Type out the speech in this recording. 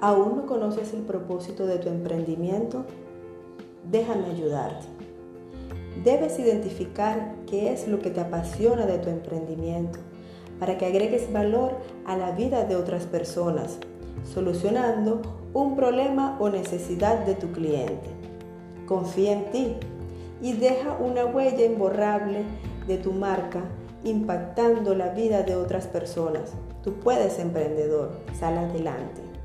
¿Aún no conoces el propósito de tu emprendimiento? Déjame ayudarte. Debes identificar qué es lo que te apasiona de tu emprendimiento para que agregues valor a la vida de otras personas, solucionando un problema o necesidad de tu cliente. Confía en ti y deja una huella imborrable de tu marca impactando la vida de otras personas. Tú puedes, emprendedor, sal adelante.